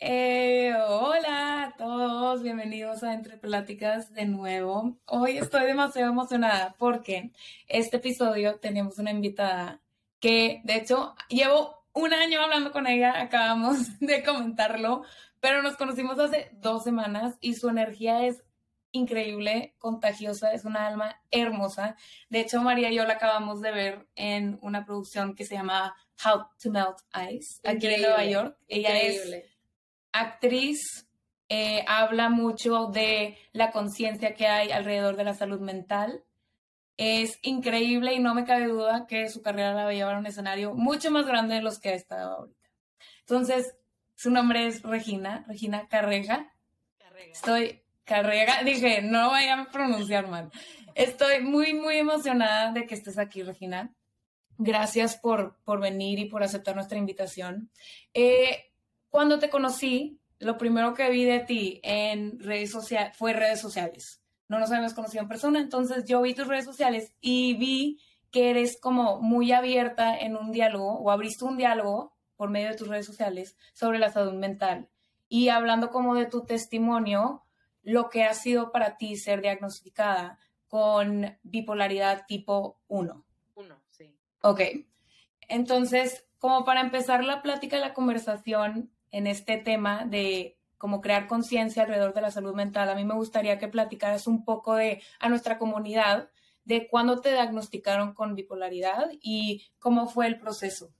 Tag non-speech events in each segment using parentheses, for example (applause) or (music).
Eh, hola a todos, bienvenidos a Entre Pláticas de nuevo. Hoy estoy demasiado emocionada porque este episodio tenemos una invitada que de hecho llevo un año hablando con ella, acabamos (laughs) de comentarlo, pero nos conocimos hace dos semanas y su energía es increíble, contagiosa, es una alma hermosa. De hecho, María y yo la acabamos de ver en una producción que se llama How to Melt Ice, aquí en Nueva York. Ella es actriz, eh, habla mucho de la conciencia que hay alrededor de la salud mental. Es increíble y no me cabe duda que su carrera la va a llevar a un escenario mucho más grande de los que ha estado ahorita. Entonces, su nombre es Regina, Regina Carrega. Estoy, Carrega, dije, no vaya a pronunciar mal. Estoy muy, muy emocionada de que estés aquí, Regina. Gracias por, por venir y por aceptar nuestra invitación. Eh, cuando te conocí, lo primero que vi de ti en redes sociales fue redes sociales. No nos habíamos conocido en persona, entonces yo vi tus redes sociales y vi que eres como muy abierta en un diálogo o abriste un diálogo por medio de tus redes sociales sobre la salud mental y hablando como de tu testimonio, lo que ha sido para ti ser diagnosticada con bipolaridad tipo 1. 1, sí. Ok. Entonces, como para empezar la plática y la conversación, en este tema de cómo crear conciencia alrededor de la salud mental, a mí me gustaría que platicaras un poco de a nuestra comunidad de cuándo te diagnosticaron con bipolaridad y cómo fue el proceso.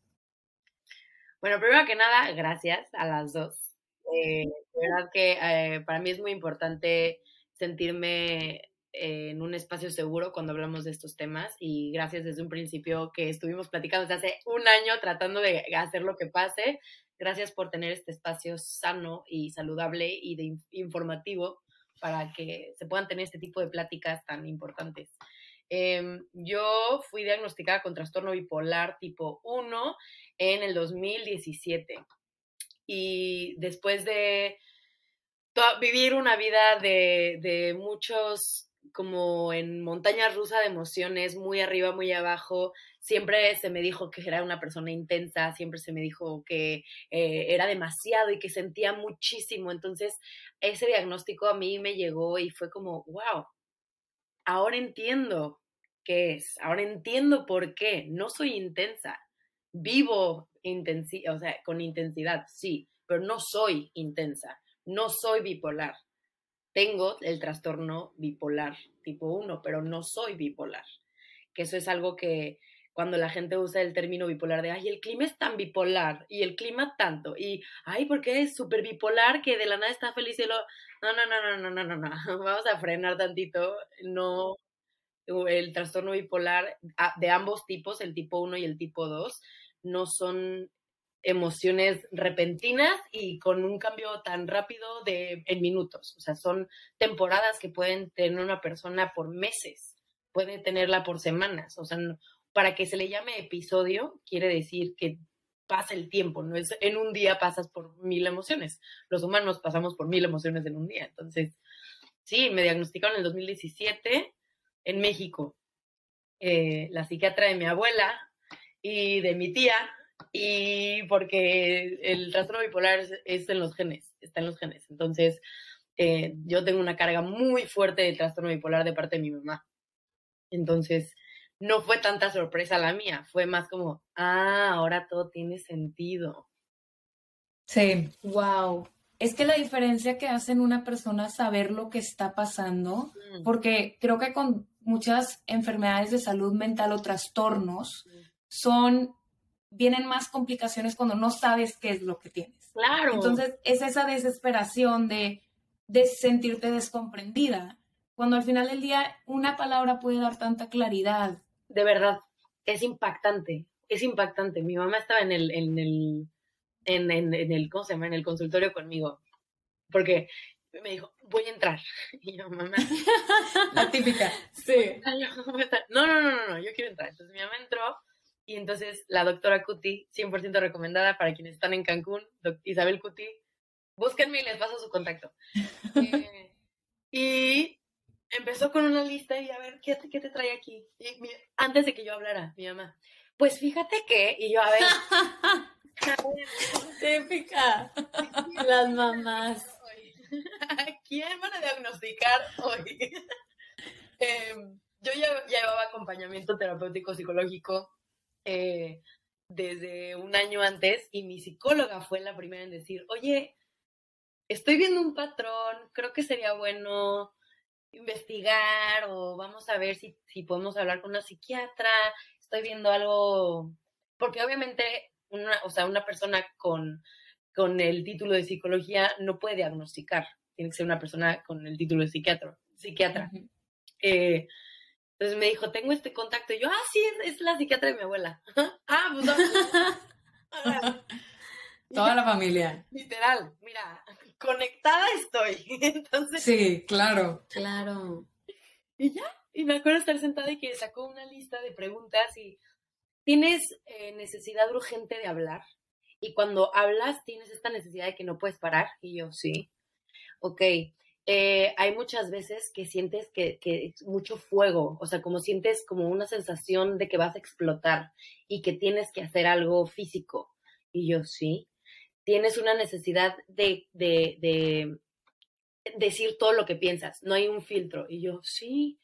Bueno, primero que nada, gracias a las dos. Eh, verdad que eh, para mí es muy importante sentirme en un espacio seguro cuando hablamos de estos temas y gracias desde un principio que estuvimos platicando desde hace un año tratando de hacer lo que pase. Gracias por tener este espacio sano y saludable y de informativo para que se puedan tener este tipo de pláticas tan importantes. Em, yo fui diagnosticada con trastorno bipolar tipo 1 en el 2017 y después de vivir una vida de, de muchos como en montaña rusa de emociones, muy arriba, muy abajo. Siempre se me dijo que era una persona intensa, siempre se me dijo que eh, era demasiado y que sentía muchísimo. Entonces, ese diagnóstico a mí me llegó y fue como, wow, ahora entiendo qué es, ahora entiendo por qué. No soy intensa, vivo intensi o sea, con intensidad, sí, pero no soy intensa, no soy bipolar tengo el trastorno bipolar tipo 1, pero no soy bipolar. Que eso es algo que cuando la gente usa el término bipolar de, ay, el clima es tan bipolar y el clima tanto, y, ay, ¿por qué es súper bipolar que de la nada está feliz y lo... No, no, no, no, no, no, no, no, (laughs) vamos a frenar tantito, no, el trastorno bipolar de ambos tipos, el tipo 1 y el tipo 2, no son emociones repentinas y con un cambio tan rápido de en minutos. O sea, son temporadas que pueden tener una persona por meses, puede tenerla por semanas. O sea, para que se le llame episodio, quiere decir que pasa el tiempo, no es en un día pasas por mil emociones. Los humanos pasamos por mil emociones en un día. Entonces, sí, me diagnosticaron en el 2017 en México. Eh, la psiquiatra de mi abuela y de mi tía y porque el trastorno bipolar es, en los genes, está en los genes. Entonces, eh, yo tengo una carga muy fuerte de trastorno bipolar de parte de mi mamá. Entonces, no fue tanta sorpresa la mía, fue más como, ah, ahora todo tiene sentido. Sí, wow. Es que la diferencia que hace en una persona saber lo que está pasando, mm. porque creo que con muchas enfermedades de salud mental o trastornos, son vienen más complicaciones cuando no sabes qué es lo que tienes. Claro. Entonces, es esa desesperación de, de sentirte descomprendida, cuando al final del día una palabra puede dar tanta claridad. De verdad, es impactante, es impactante. Mi mamá estaba en el, en el, en, en, el, ¿cómo se llama? En el consultorio conmigo, porque me dijo, voy a entrar. (laughs) Y yo, mamá. (laughs) La típica. Sí. (laughs) No, no, no, no, no, yo quiero entrar. Entonces mi mamá entró y entonces la doctora Cuti, 100% recomendada para quienes están en Cancún, Isabel Cuti, búsquenme y les paso su contacto. (laughs) Eh, y empezó con una lista y a ver, ¿qué, qué te trae aquí? antes de que yo hablara, mi mamá, pues fíjate que, y yo, a ver, (laughs) Típica. (laughs) Las mamás. ¿A quién van a diagnosticar hoy? Em, yo ya llevaba acompañamiento terapéutico psicológico eh, desde un año antes y mi psicóloga fue la primera en decir, oye, estoy viendo un patrón, creo que sería bueno investigar o vamos a ver si, si podemos hablar con una psiquiatra, estoy viendo algo, porque obviamente una, o sea, una persona con, con el título de psicología no puede diagnosticar, tiene que ser una persona con el título de psiquiatra. psiquiatra. eh, entonces me dijo, tengo este contacto. Y yo, ah, sí, es, la psiquiatra de mi abuela. (laughs) ah, pues no. (laughs) (laughs) Toda la familia. Literal, mira, conectada estoy. Entonces. Sí, claro. Claro. Y ya, y me acuerdo estar sentada y que sacó una lista de preguntas y tienes eh, necesidad urgente de hablar. Y cuando hablas tienes esta necesidad de que no puedes parar. Y yo, sí. Ok, eh, hay muchas veces que sientes que, que mucho fuego, o sea, como sientes como una sensación de que vas a explotar y que tienes que hacer algo físico. Y yo, sí, tienes una necesidad de, de, de decir todo lo que piensas, no hay un filtro. Y yo, sí,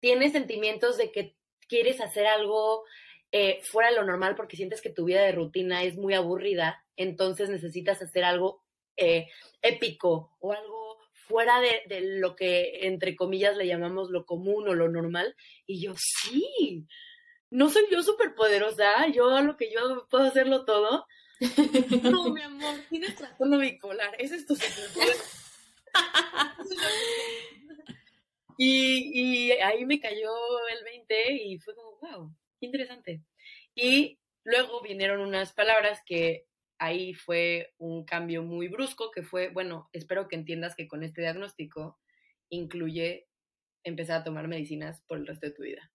tienes sentimientos de que quieres hacer algo eh, fuera de lo normal porque sientes que tu vida de rutina es muy aburrida, entonces necesitas hacer algo eh, épico o algo fuera de, lo que entre comillas le llamamos lo común o lo normal. Y yo, sí, no soy yo súper poderosa, yo lo que yo puedo hacerlo todo. No, mi amor, tienes trastorno bipolar, ese es tu y, y ahí me cayó el 20 y fue como, wow, interesante. Y luego vinieron unas palabras que ahí fue un cambio muy brusco que fue, bueno, espero que entiendas que con este diagnóstico incluye empezar a tomar medicinas por el resto de tu vida.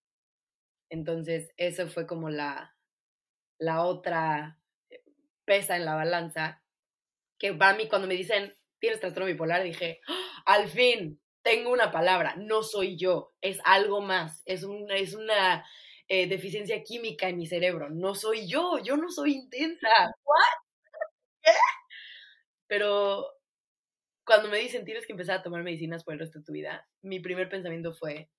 Entonces, eso fue como la, la otra eh, pesa en la balanza, que para mí cuando me dicen, tienes trastorno bipolar, dije, ¡Ah! al fin, tengo una palabra, no soy yo, es algo más, es, un, es una eh, deficiencia química en mi cerebro, no soy yo, yo no soy intensa. Pero cuando me dicen tienes que empezar a tomar medicinas por el resto de tu vida, mi primer pensamiento fue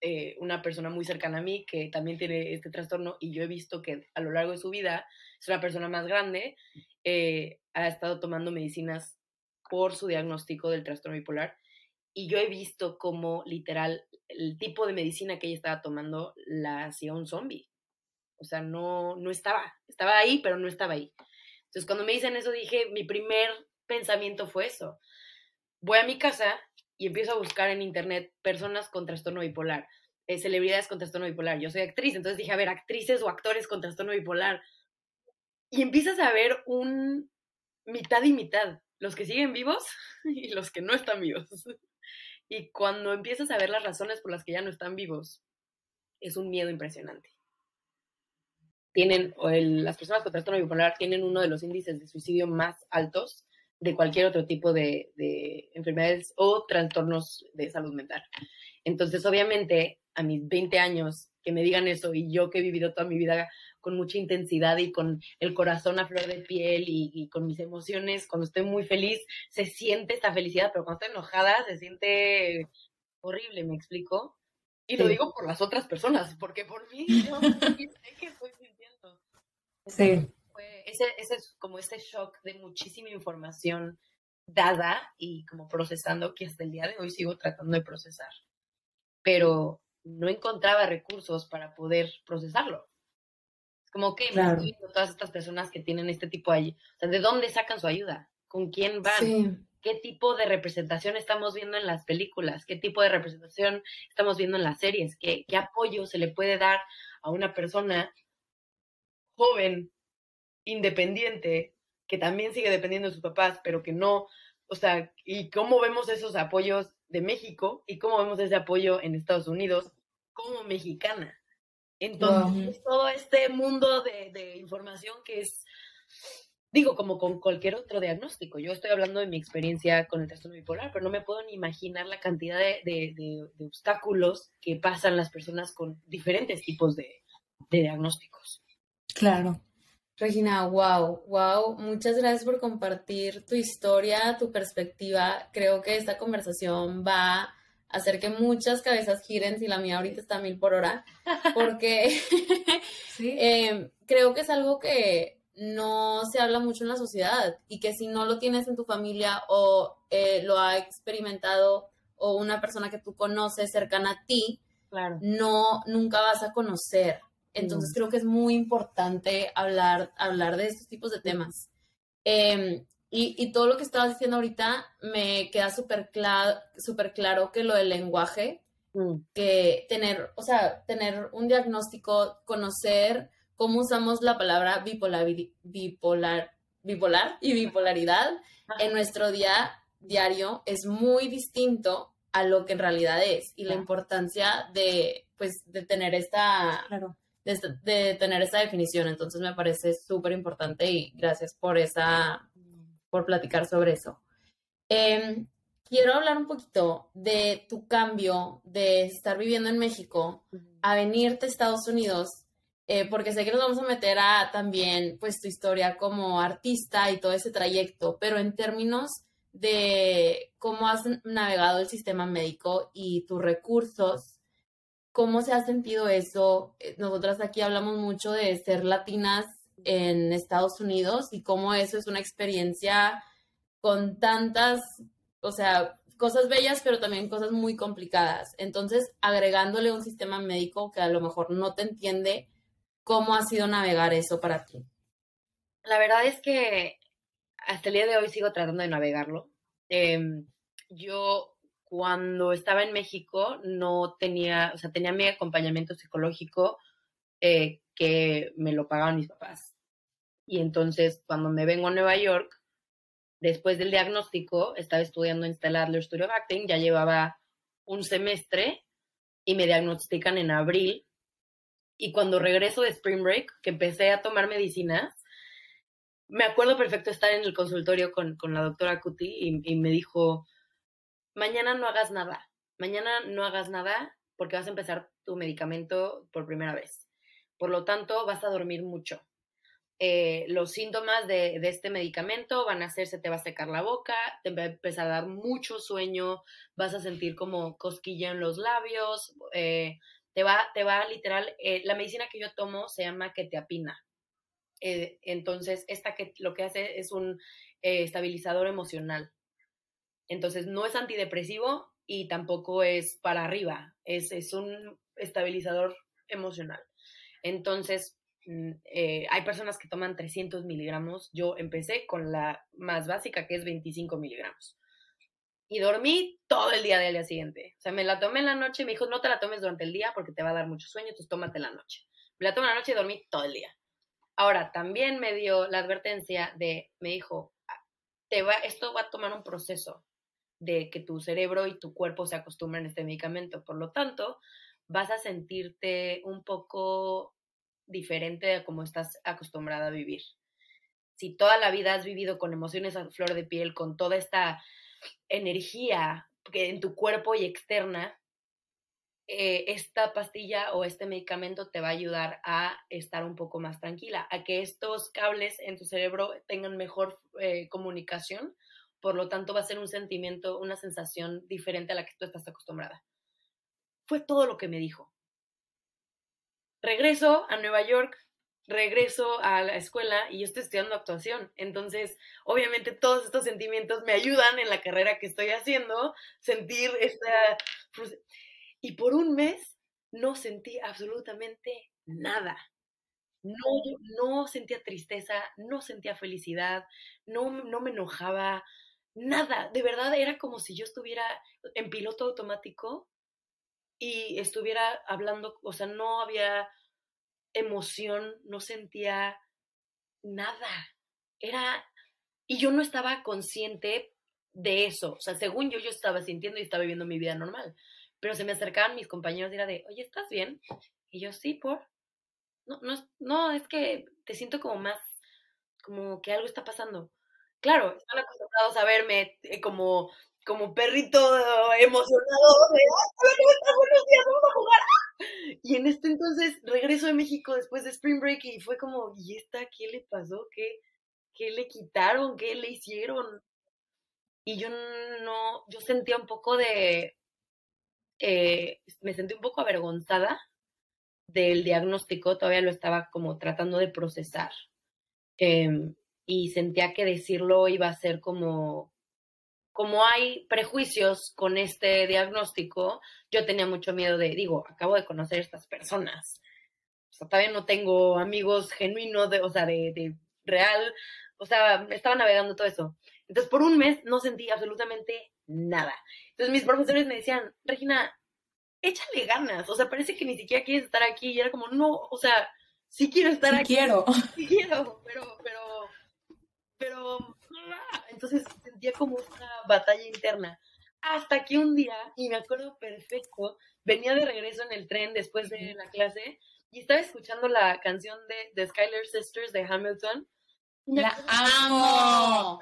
eh, una persona muy cercana a mí que también tiene este trastorno y yo he visto que a lo largo de su vida es una persona más grande, eh, ha estado tomando medicinas por su diagnóstico del trastorno bipolar y yo he visto como literal el tipo de medicina que ella estaba tomando la hacía un zombie. O sea, no, no estaba, estaba ahí, pero no estaba ahí. Entonces, cuando me dicen eso, dije, mi primer pensamiento fue eso. Voy a mi casa y empiezo a buscar en internet personas con trastorno bipolar, eh, celebridades con trastorno bipolar. Yo soy actriz, entonces dije, a ver, actrices o actores con trastorno bipolar. Y empiezas a ver un mitad y mitad, los que siguen vivos (laughs) y los que no están vivos. Y cuando empiezas a ver las razones por las que ya no están vivos, es un miedo impresionante tienen, o las personas con trastorno bipolar tienen uno de los índices de suicidio más altos de cualquier otro tipo de, de, enfermedades o trastornos de salud mental. Entonces, obviamente, a mis 20 años, que me digan eso y yo que he vivido toda mi vida con mucha intensidad y con el corazón a flor de piel y, y con mis emociones, cuando estoy muy feliz, se siente esta felicidad, pero cuando estoy enojada se siente horrible, ¿me explico? Y lo digo por las otras personas, porque por mí yo (laughs) sé que estoy Sí. ese, ese es como este shock de muchísima información dada y como procesando que hasta el día de hoy sigo tratando de procesar. Pero no encontraba recursos para poder procesarlo. Es como que claro. todas estas personas que tienen este tipo de ayuda. O sea, ¿de dónde sacan su ayuda? ¿Con quién van? ¿Qué tipo de representación estamos viendo en las películas? ¿Qué tipo de representación estamos viendo en las series? ¿Qué, qué apoyo se le puede dar a una persona joven, independiente, que también sigue dependiendo de sus papás, pero que no, o sea, y cómo vemos esos apoyos de México y cómo vemos ese apoyo en Estados Unidos como mexicana. Entonces, todo este mundo de, de, información que es, digo, como con cualquier otro diagnóstico. Yo estoy hablando de mi experiencia con el trastorno bipolar, pero no me puedo ni imaginar la cantidad de, de, de obstáculos que pasan las personas con diferentes tipos de diagnósticos. Claro. Regina, wow, wow, muchas gracias por compartir tu historia, tu perspectiva. Creo que esta conversación va a hacer que muchas cabezas giren, si la mía ahorita está a mil por hora, porque (laughs) (laughs) eh, creo que es algo que no se habla mucho en la sociedad y que si no lo tienes en tu familia o eh, lo ha experimentado o una persona que tú conoces cercana a ti, claro. no, nunca vas a conocer entonces creo que es muy importante hablar, hablar de estos tipos de temas. Em, y, todo lo que estabas diciendo ahorita me queda súper claro, claro que lo del lenguaje, mm. que tener, o sea, tener un diagnóstico, conocer cómo usamos la palabra bipolar, bipolar, bipolar y bipolaridad en nuestro día diario es muy distinto a lo que en realidad es y la importancia de, pues, de tener esta, de, tener esa definición. Entonces me parece súper importante y gracias por esa, por platicar sobre eso. Em, quiero hablar un poquito de tu cambio de estar viviendo en México a venirte a Estados Unidos, eh, porque sé que nos vamos a meter a también pues tu historia como artista y todo ese trayecto, pero en términos de cómo has navegado el sistema médico y tus recursos, ¿Cómo se ha sentido eso? Eh, nosotras aquí hablamos mucho de ser latinas en Estados Unidos y cómo eso es una experiencia con tantas, o sea, cosas bellas, pero también cosas muy complicadas. Entonces, agregándole un sistema médico que a lo mejor no te entiende, ¿cómo ha sido navegar eso para ti? La verdad es que hasta el día de hoy sigo tratando de navegarlo. Em, yo cuando estaba en México no tenía, o sea, tenía mi acompañamiento psicológico eh, que me lo pagaban mis papás. Y entonces, cuando me vengo a Nueva York, después del diagnóstico, estaba estudiando en Stella Adler Studio of Acting, ya llevaba un semestre y me diagnostican en abril. Y cuando regreso de Spring Break, que empecé a tomar medicinas, me acuerdo perfecto estar en el consultorio con, con la doctora Cuti y, y me dijo, mañana no hagas nada. Mañana no hagas nada porque vas a empezar tu medicamento por primera vez. Por lo tanto, vas a dormir mucho. Eh, los síntomas de, este medicamento van a ser, se te va a secar la boca, te va a empezar a dar mucho sueño, vas a sentir como cosquilla en los labios, eh, te, va, te va literal, eh, la medicina que yo tomo se llama ketiapina. entonces, esta que lo que hace es un estabilizador emocional. Entonces, no es antidepresivo y tampoco es para arriba, es, es un estabilizador emocional. Entonces, mm, eh, hay personas que toman 300 miligramos. Yo empecé con la más básica, que es 25 miligramos. Y dormí todo el día del día siguiente. O sea, me la tomé en la noche, me dijo, no te la tomes durante el día porque te va a dar mucho sueño, entonces tómate la noche. Me la tomé en la noche y dormí todo el día. Ahora, también me dio la advertencia de, me dijo, ah, te va, esto va a tomar un proceso de que tu cerebro y tu cuerpo se acostumbran a este medicamento. Por lo tanto, vas a sentirte un poco diferente a como estás acostumbrada a vivir. Si toda la vida has vivido con emociones a flor de piel, con toda esta energía que en tu cuerpo y externa, eh, esta pastilla o este medicamento te va a ayudar a estar un poco más tranquila, a que estos cables en tu cerebro tengan mejor eh, comunicación por lo tanto va a ser un sentimiento, una sensación diferente a la que tú estás acostumbrada. Fue todo lo que me dijo. Regreso a Nueva York, regreso a la escuela y yo estoy estudiando actuación. Entonces, obviamente todos estos sentimientos me ayudan en la carrera que estoy haciendo, sentir esta... Y por un mes no sentí absolutamente nada. No, no sentía tristeza, no sentía felicidad, no, no me enojaba, nada, de verdad era como si yo estuviera en piloto automático y estuviera hablando, o sea, no había emoción, no sentía nada. Era, y yo no estaba consciente de eso, o sea, según yo, yo estaba sintiendo y estaba viviendo mi vida normal, pero se me acercaban mis compañeros y era de, oye, ¿estás bien? Y yo, sí, por. No, no, no, es que te siento como más, como que algo está pasando. Claro, están acostumbrados a verme eh, como, como perrito emocionado de, ¡ay, buenos días, vamos a jugar! Y en este entonces regreso de México después de Spring Break y fue como, ¿y esta qué le pasó? ¿Qué, qué le quitaron? ¿Qué le hicieron? Y yo no, yo sentía un poco de, eh, me sentí un poco avergonzada del diagnóstico, todavía lo estaba como tratando de procesar. Em, y sentía que decirlo iba a ser como, como hay prejuicios con este diagnóstico, yo tenía mucho miedo de, digo, acabo de conocer a estas personas. O sea, todavía no tengo amigos genuinos, de, o sea, de, de real, o sea, estaba navegando todo eso. Entonces, por un mes no sentí absolutamente nada. Entonces, mis profesores me decían, Regina, échale ganas. O sea, parece que ni siquiera quieres estar aquí. Y era como, no, o sea, sí quiero estar aquí. quiero. Sí quiero, pero, pero, pero, ah, entonces sentía como una batalla interna. Hasta que un día, y me acuerdo perfecto, venía de regreso en el tren después de la clase y estaba escuchando la canción de The Skylar Sisters de Hamilton. La amo.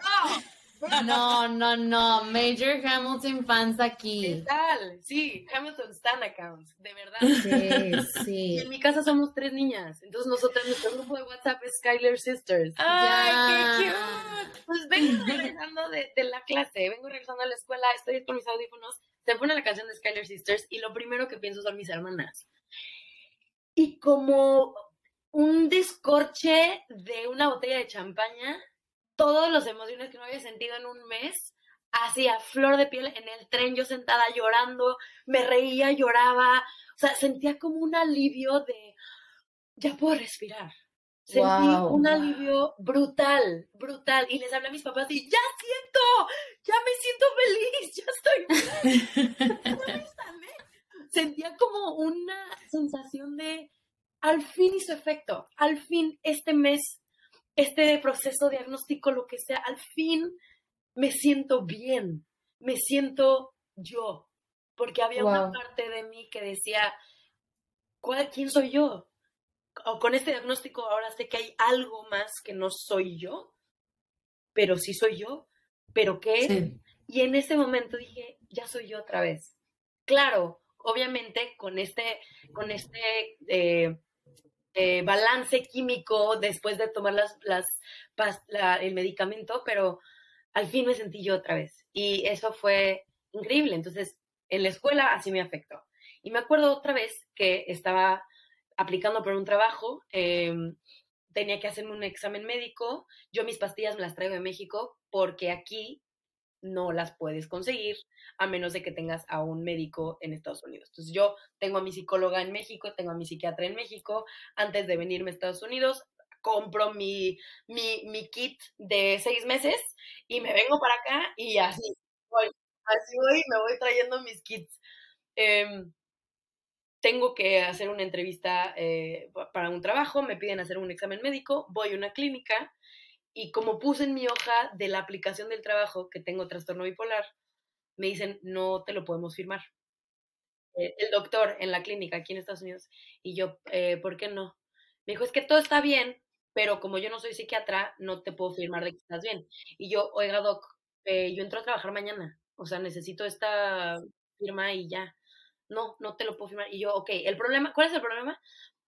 No, no, no. Major Hamilton fans aquí. ¿Qué tal? Sí, Hamilton Stan accounts, de verdad. Sí, sí. Y en mi casa somos tres niñas. Entonces nosotras, nuestro grupo de WhatsApp es Skylar Sisters. ¡Ay, qué cute! Pues vengo regresando de, de, la clase, vengo regresando a la escuela, estoy con mis audífonos, se pone la canción de Skylar Sisters y lo primero que pienso son mis hermanas. Y como un descorche de una botella de champaña, todas las emociones que no había sentido en un mes, así a flor de piel en el tren, yo sentada llorando, me reía, lloraba, o sea, sentía como un alivio de, ya puedo respirar. Sentí Wow, un alivio brutal, brutal. Y les hablé a mis papás y ya siento, ya me siento feliz, ya estoy sané. (laughs) Sentía como una sensación de, al fin hizo efecto, al fin este mes este proceso diagnóstico, lo que sea, al fin me siento bien, me siento yo, porque había una parte de mí que decía, ¿cuál, ¿quién soy yo? O con este diagnóstico ahora sé que hay algo más que no soy yo, pero sí soy yo, pero ¿qué es? Sí. Y en ese momento dije, ya soy yo otra vez. Claro, obviamente con este, con este eh, eh, balance químico después de tomar las, las, el medicamento, pero al fin me sentí yo otra vez. Y eso fue increíble. Entonces, en la escuela así me afectó. Y me acuerdo otra vez que estaba aplicando por un trabajo, eh, tenía que hacerme un examen médico. Yo mis pastillas me las traigo de México porque aquí no las puedes conseguir a menos de que tengas a un médico en Estados Unidos. Entonces yo tengo a mi psicóloga en México, tengo a mi psiquiatra en México. Antes de venirme a Estados Unidos, compro mi, mi, kit de seis meses y me vengo para acá y así voy, así voy me voy trayendo mis kits. Em, tengo que hacer una entrevista eh, pa- para un trabajo, me piden hacer un examen médico, voy a una clínica y como puse en mi hoja de la aplicación del trabajo que tengo trastorno bipolar, me dicen, no te lo podemos firmar. Eh, el doctor en la clínica aquí en Estados Unidos. Y yo, eh, ¿por qué no? Me dijo, es que todo está bien, pero como yo no soy psiquiatra, no te puedo firmar de que estás bien. Y yo, oiga, doc, eh, yo entro a trabajar mañana. O sea, necesito esta firma y ya. No, no te lo puedo firmar. Y yo, ok, el problema, ¿cuál es el problema?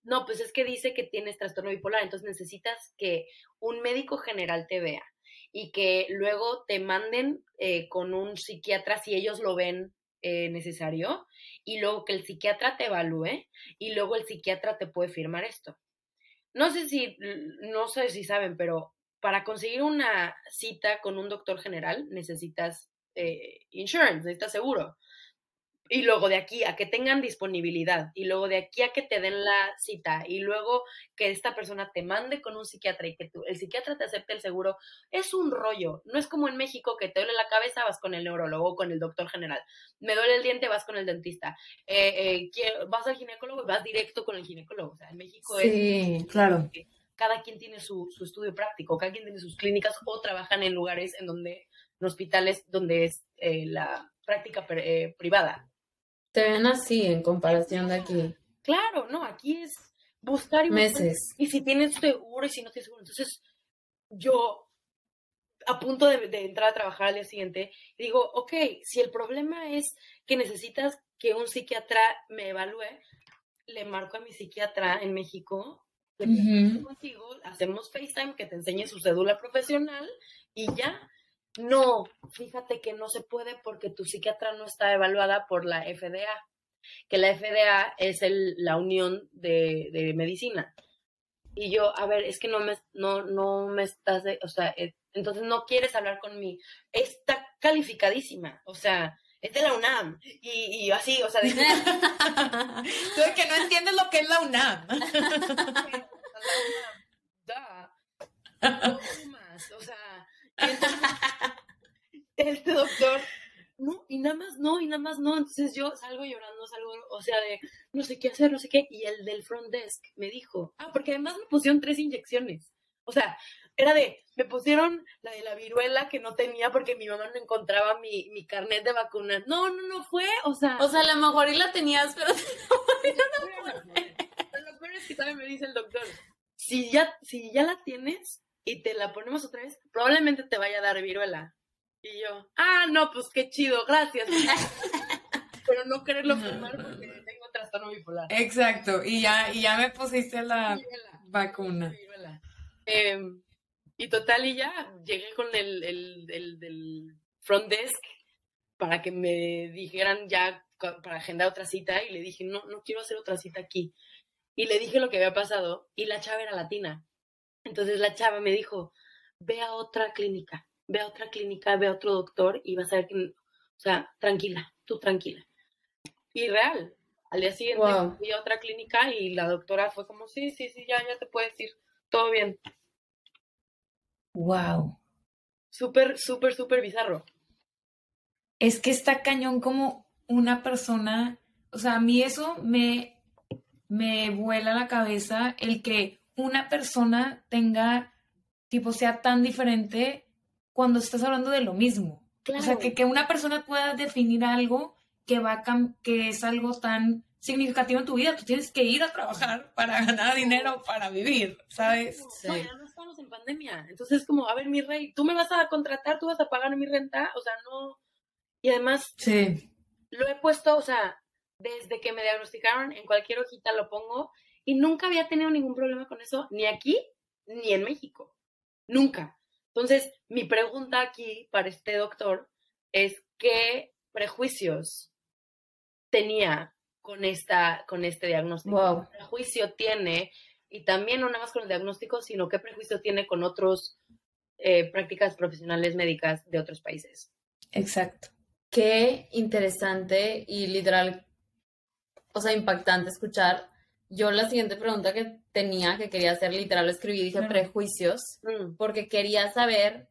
No, pues es que dice que tienes trastorno bipolar, entonces necesitas que un médico general te vea y que luego te manden eh, con un psiquiatra si ellos lo ven eh, necesario y luego que el psiquiatra te evalúe y luego el psiquiatra te puede firmar esto. No sé si, no sé si saben, pero para conseguir una cita con un doctor general necesitas eh, insurance, necesitas seguro. Y luego de aquí a que tengan disponibilidad, y luego de aquí a que te den la cita, y luego que esta persona te mande con un psiquiatra y que tú, el psiquiatra te acepte el seguro, es un rollo. No es como en México que te duele la cabeza, vas con el neurólogo o con el doctor general. Me duele el diente, vas con el dentista. Eh, eh, quiero- vas al ginecólogo y vas directo con el ginecólogo. O sea, en México es Sí, claro. que cada quien tiene su, su estudio práctico, cada quien tiene sus clínicas o trabajan en lugares en donde, en hospitales donde es eh, la práctica eh, privada. Te ven así en comparación de aquí. Claro, no, aquí es buscar y buscar. Meses. Y si tienes seguro y si no tienes seguro. Entonces, yo, a punto de, de entrar a trabajar al día siguiente, digo, ok, si el problema es que necesitas que un psiquiatra me evalúe, le marco a mi psiquiatra en México, le platico contigo, hacemos FaceTime, que te enseñe su cédula profesional y ya. No, fíjate que no se puede porque tu psiquiatra no está evaluada por la FDA, que la FDA es el, la unión de, de medicina. Y yo, a ver, es que no me, no, no me estás, de- o sea, eh, entonces no quieres hablar con mí. Está calificadísima, o sea, es de la UNAM. Y, y así, o sea, de, Tú (laughs) (laughs) de que no entiendes lo que es la UNAM (laughs) o sea, y entonces, este doctor, no, y nada más no, y nada más no, entonces yo salgo llorando, salgo, o sea, de no sé qué hacer, no sé qué, y el del front desk me dijo, ah, porque además me pusieron tres inyecciones, o sea, era de, me pusieron la de la viruela que no tenía porque mi mamá no encontraba mi, mi carnet de vacunas, no, no, no fue, o sea, O sea, a lo mejor y la tenías, pero (laughs) Pero lo peor es que también me dice el doctor, si ya, si ya la tienes y te la ponemos otra vez, probablemente te vaya a dar viruela. Y yo, ah, no, pues qué chido, gracias. (laughs) Pero no quererlo fumar porque tengo trastorno bipolar. Exacto, y ya, y ya me pusiste la vacuna. Em, y total, y ya llegué con el, el, el del front desk para que me dijeran ya para agendar otra cita y le dije, no, no quiero hacer otra cita aquí. Y le dije lo que había pasado y la chava era latina. Entonces la chava me dijo, ve a otra clínica, ve a otra clínica, ve a otro doctor y vas a ver que, o sea, tranquila, tú tranquila. Y real, al día siguiente Wow. fui a otra clínica y la doctora fue como, sí, sí, sí, ya, ya te puedes ir, todo bien. Wow. Súper, súper, súper bizarro. Es que está cañón como una persona, o sea, a mí eso me, me vuela la cabeza el que una persona tenga, tipo, sea tan diferente cuando estás hablando de lo mismo. O sea, que, que una persona pueda definir algo que va a que es algo tan significativo en tu vida. Tú tienes que ir a trabajar para ganar dinero, para vivir, ¿sabes? Sí. No, y además estamos en pandemia. Entonces es como, a ver, mi rey, tú me vas a contratar, tú vas a pagar mi renta, o sea, no. Y además, Sí. lo he puesto, o sea, desde que me diagnosticaron, en cualquier hojita lo pongo, y nunca había tenido ningún problema con eso, ni aquí, ni en México. Nunca. Entonces, mi pregunta aquí para este doctor es qué prejuicios tenía con esta, con este diagnóstico. Wow. ¿Qué prejuicio tiene? Y también no nada más con el diagnóstico, sino qué prejuicio tiene con otros eh, prácticas profesionales médicas de otros países. Exacto. Qué interesante y literal, o sea, impactante escuchar. Yo la siguiente pregunta que tenía, que quería hacer, literal, lo escribí, dije prejuicios, Mm. porque quería saber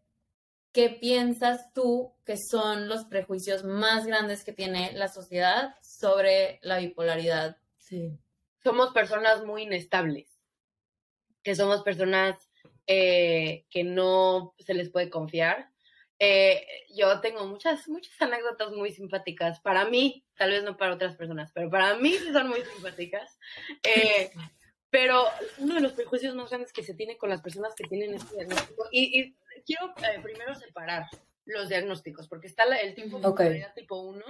qué piensas tú que son los prejuicios más grandes que tiene la sociedad sobre la bipolaridad. Sí. somos personas muy inestables, que somos personas eh, que no se les puede confiar. Eh, yo tengo muchas, muchas anécdotas muy simpáticas. Para mí, tal vez no para otras personas, pero para mí sí son muy simpáticas. Eh, pero uno de los prejuicios más grandes que se tiene con las personas que tienen este diagnóstico, y, y quiero eh, primero separar los diagnósticos, porque está la- el tipo de bipolaridad tipo 1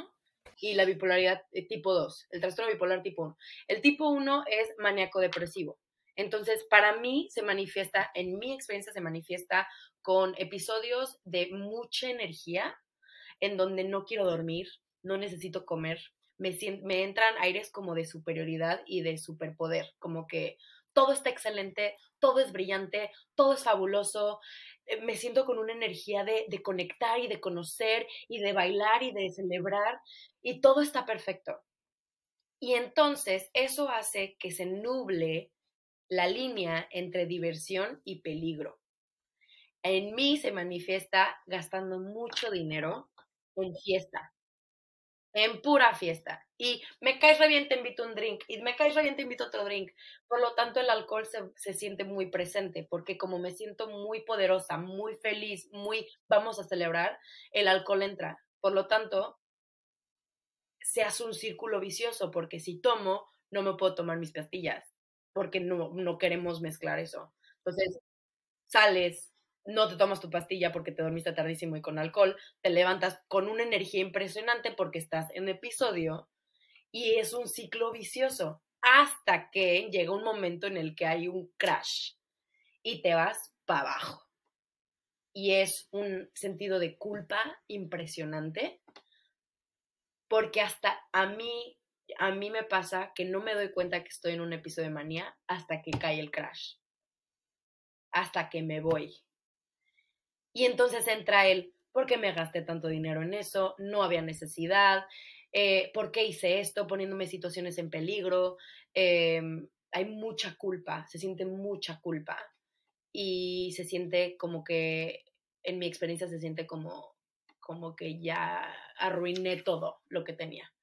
y la bipolaridad eh, tipo 2, el trastorno bipolar tipo 1. El tipo 1 es maníaco depresivo. Entonces, para mí se manifiesta, en mi experiencia se manifiesta con episodios de mucha energía, en donde no quiero dormir, no necesito comer, me, me entran aires como de superioridad y de superpoder, como que todo está excelente, todo es brillante, todo es fabuloso, eh, me siento con una energía de, de conectar y de conocer y de bailar y de celebrar y todo está perfecto. Y entonces eso hace que se nuble la línea entre diversión y peligro. En mí se manifiesta gastando mucho dinero en fiesta, en pura fiesta. Y me caes re bien, te invito un drink. Y me caes re bien, te invito otro drink. Por lo tanto, el alcohol se, se siente muy presente, porque como me siento muy poderosa, muy feliz, muy vamos a celebrar, el alcohol entra. Por lo tanto, se hace un círculo vicioso, porque si tomo, no me puedo tomar mis pastillas, porque no, no queremos mezclar eso. Entonces, sales, no te tomas tu pastilla porque te dormiste tardísimo y con alcohol, te levantas con una energía impresionante porque estás en episodio y es un ciclo vicioso. hasta que llega un momento en el que hay un crash y te vas para abajo. Y es un sentido de culpa impresionante, porque hasta a mí, a mí me pasa que no me doy cuenta que estoy en un episodio de manía hasta que cae el crash, hasta que me voy. Y entonces entra el, ¿por qué me gasté tanto dinero en eso? No había necesidad. Eh, ¿Por qué hice esto? Poniéndome situaciones en peligro. Em, hay mucha culpa, se siente mucha culpa. Y se siente como que, en mi experiencia, se siente como, como que ya arruiné todo lo que tenía.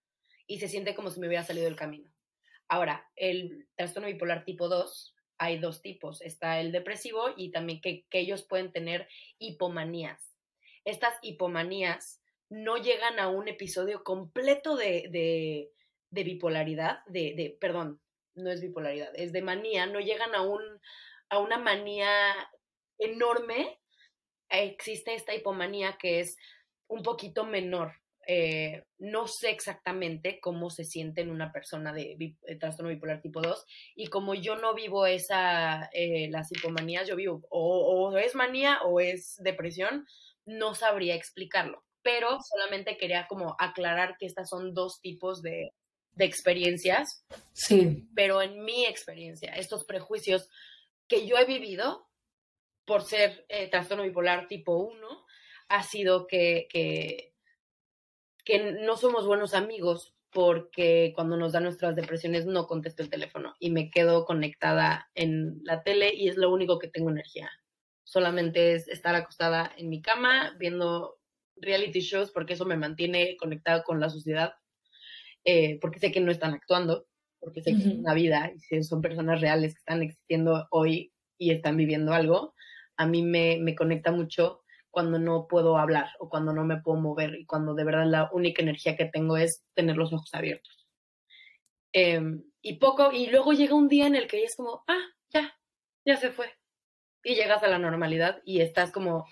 Y se siente como si me hubiera salido del camino. Ahora, el trastorno bipolar tipo 2 hay dos tipos. Está el depresivo y también que, ellos pueden tener hipomanías. Estas hipomanías no llegan a un episodio completo de, bipolaridad, de, de, perdón, no es bipolaridad, es de manía, no llegan a, un, a una manía enorme. Existe esta hipomanía que es un poquito menor, eh, no sé exactamente cómo se siente en una persona de, trastorno bipolar tipo 2 y como yo no vivo esa, eh, las hipomanías, yo vivo o, es manía o es depresión, no sabría explicarlo, pero solamente quería como aclarar que estas son dos tipos de, de experiencias. Sí. Pero en mi experiencia, estos prejuicios que yo he vivido por ser eh, trastorno bipolar tipo 1, ha sido que, que que no somos buenos amigos porque cuando nos dan nuestras depresiones no contesto el teléfono y me quedo conectada en la tele y es lo único que tengo energía. Solamente es estar acostada en mi cama viendo reality shows porque eso me mantiene conectada con la sociedad, eh, porque sé que no están actuando, porque sé que es una vida y son personas reales que están existiendo hoy y están viviendo algo. A mí me, me conecta mucho cuando no puedo hablar o cuando no me puedo mover y cuando de verdad la única energía que tengo es tener los ojos abiertos. Em, y poco, y luego llega un día en el que es como, ah, ya, ya se fue. Y llegas a la normalidad y estás como,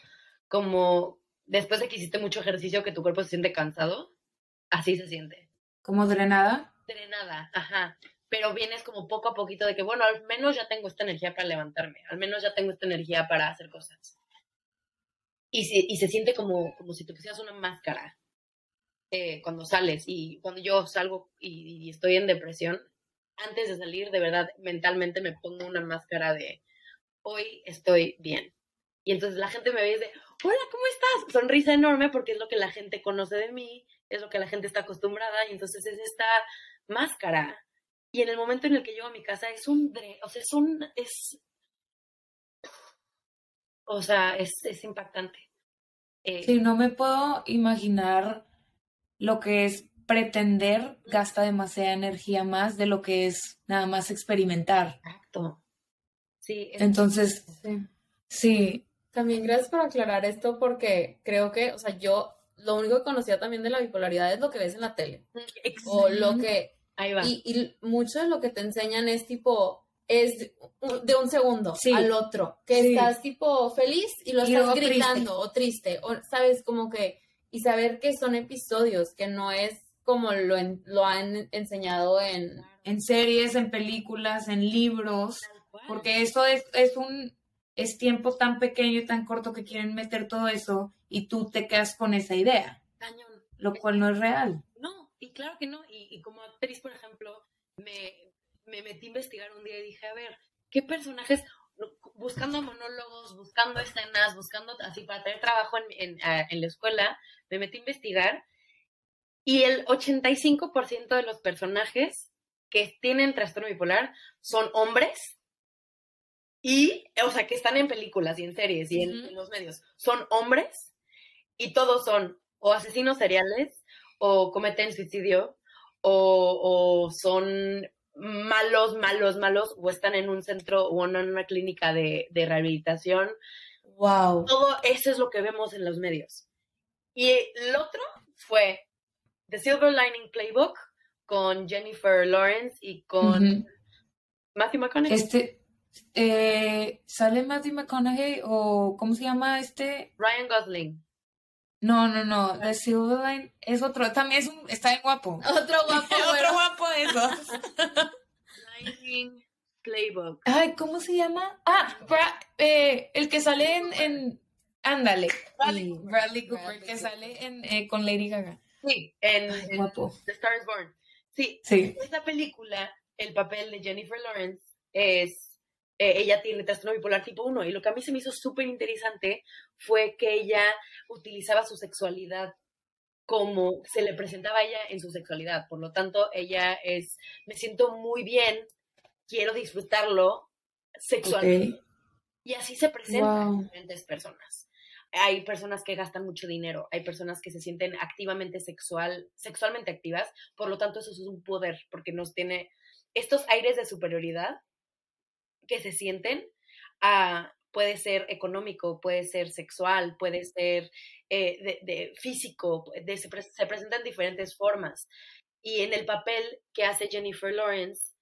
como, después de que hiciste mucho ejercicio, que tu cuerpo se siente cansado, así se siente. ¿Como drenada? Drenada, ajá. Pero vienes como poco a poquito de que, bueno, al menos ya tengo esta energía para levantarme, al menos ya tengo esta energía para hacer cosas y se, siente como, como si te pusieras una máscara eh, cuando sales. Y cuando yo salgo y, estoy en depresión, antes de salir, de verdad, mentalmente me pongo una máscara de hoy estoy bien. Y entonces la gente me ve y dice, hola, ¿cómo estás? Sonrisa enorme porque es lo que la gente conoce de mí, es lo que la gente está acostumbrada y entonces es esta máscara. Y en el momento en el que llego a mi casa es un, o sea, es un, o sea, es, es impactante. Eh, sí, no me puedo imaginar lo que es pretender gasta demasiada energía más de lo que es nada más experimentar. Exacto. Sí. Entonces, sí. También gracias por aclarar esto porque creo que, o sea, yo lo único que conocía también de la bipolaridad es lo que ves en la tele. O lo que... Ahí va. Y, y mucho de lo que te enseñan es tipo, es de un segundo al otro, que estás tipo feliz y lo estás gritando o triste, o sabes como que, y saber que son episodios, que no es como lo, lo han enseñado en... En series, en películas, en libros, porque eso es, es un, es tiempo tan pequeño y tan corto que quieren meter todo eso y tú te quedas con esa idea. Lo cual no es real. No, y claro que no. Y, y como actriz, por ejemplo, me, me metí a investigar un día y dije, a ver, ¿qué personajes? Buscando monólogos, buscando escenas, buscando así para tener trabajo en, en, la escuela, me metí a investigar y el 85% de los personajes que tienen trastorno bipolar son hombres y, o sea, que están en películas y en series y en, los medios, son hombres y todos son o asesinos seriales o cometen suicidio o, o son malos, malos, malos, o están en un centro o en una clínica de, rehabilitación. Wow. Todo eso es lo que vemos en los medios. Y el otro fue The Silver Lining Playbook con Jennifer Lawrence y con Matthew McConaughey. Este, eh, ¿sale Matthew McConaughey o cómo se llama este? Ryan Gosling. No, no, no. The Silverline es otro. También es un, está bien guapo. (laughs) Otro guapo. (laughs) otro guapo de esos. Playbook. Ay, ¿cómo se llama? Ah, eh, el que sale en, Ándale. Bradley, Cooper, que sale en, eh, con Lady Gaga. Sí, en, The Star is Born. Sí, sí. esta película, el papel de Jennifer Lawrence es, eh, ella tiene trastorno bipolar tipo 1 y lo que a mí se me hizo súper interesante fue que ella utilizaba su sexualidad como se le presentaba a ella en su sexualidad. Por lo tanto, ella es, me siento muy bien, quiero disfrutarlo sexualmente. Y así se presentan diferentes personas. Hay personas que gastan mucho dinero, hay personas que se sienten activamente sexual, sexualmente activas, por lo tanto eso es un poder, porque nos tiene estos aires de superioridad que se sienten, ah, puede ser económico, puede ser sexual, puede ser eh, de, físico, se, se presentan diferentes formas. Y en el papel que hace Jennifer Lawrence,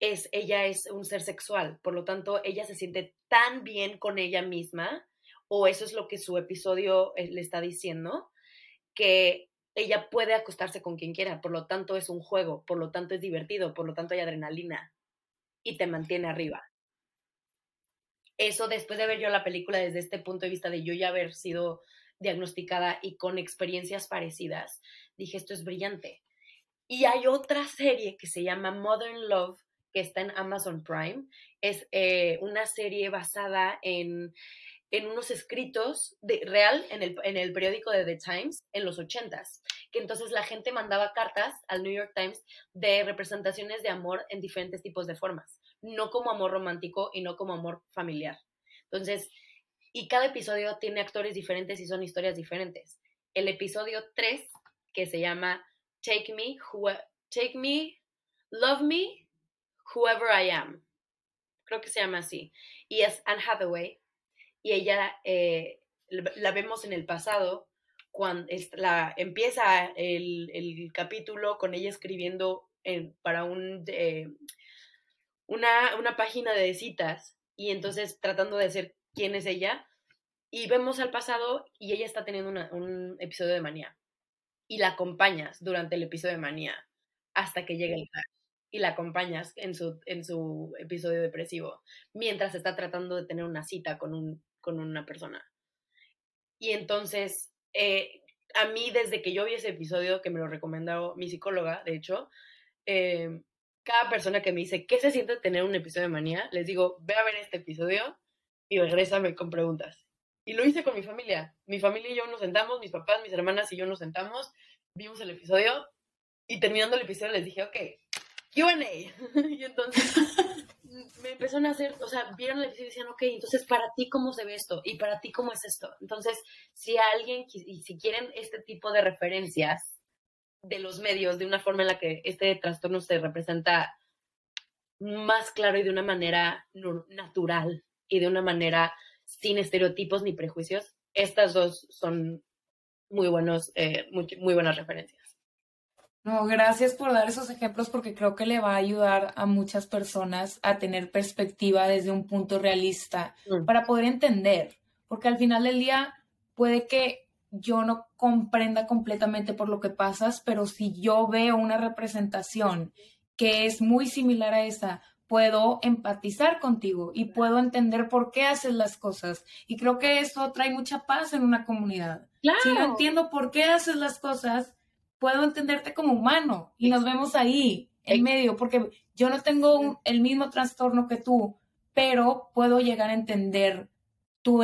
es, ella es un ser sexual, por lo tanto, ella se siente tan bien con ella misma, o eso es lo que su episodio eh, le está diciendo, que ella puede acostarse con quien quiera, por lo tanto es un juego, por lo tanto es divertido, por lo tanto hay adrenalina y te mantiene arriba. Eso después de ver yo la película desde este punto de vista de yo ya haber sido diagnosticada y con experiencias parecidas, dije, esto es brillante. Y hay otra serie que se llama Modern Love, que está en Amazon Prime. Es eh, una serie basada en, en unos escritos de, real en el, en el, periódico de The Times en los ochentas, que entonces la gente mandaba cartas al New York Times de representaciones de amor en diferentes tipos de formas, no como amor romántico y no como amor familiar. Entonces, y cada episodio tiene actores diferentes y son historias diferentes. El episodio 3, que se llama Take Me, Take Me, Love Me, Whoever I Am. Creo que se llama así. Y es Anne Hathaway. Y ella eh, la vemos en el pasado, cuando la, empieza el, el, capítulo con ella escribiendo para un, eh, una, una página de citas y entonces tratando de ser quién es ella. Y vemos al pasado y ella está teniendo un episodio de manía. Y la acompañas durante el episodio de manía hasta que llegue el crash. Y la acompañas en su, en su episodio depresivo mientras está tratando de tener una cita con, un, con una persona. Y entonces, eh, a mí desde que yo vi ese episodio, que me lo recomendó mi psicóloga, de hecho, eh, cada persona que me dice, ¿qué se siente tener un episodio de manía? Les digo, ve a ver este episodio y regrésame con preguntas. Y lo hice con mi familia. Mi familia y yo nos sentamos, mis papás, mis hermanas y yo nos sentamos, vimos el episodio y terminando el episodio les dije, ok, QA. (laughs) y entonces me empezaron a hacer, o sea, vieron el episodio y decían, ok, entonces para ti cómo se ve esto y para ti cómo es esto. Entonces, si alguien, y si quieren este tipo de referencias de los medios, de una forma en la que este trastorno se representa más claro y de una manera natural y de una manera sin estereotipos ni prejuicios. Estas dos son muy, buenos, eh, muy, buenas referencias. No, gracias por dar esos ejemplos porque creo que le va a ayudar a muchas personas a tener perspectiva desde un punto realista mm. para poder entender, porque al final del día puede que yo no comprenda completamente por lo que pasas, pero si yo veo una representación que es muy similar a esa, puedo empatizar contigo y puedo entender por qué haces las cosas. Y creo que eso trae mucha paz en una comunidad. Si no entiendo por qué haces las cosas, puedo entenderte como humano y nos vemos ahí, en medio, porque yo no tengo el mismo trastorno que tú, pero puedo llegar a entender tu,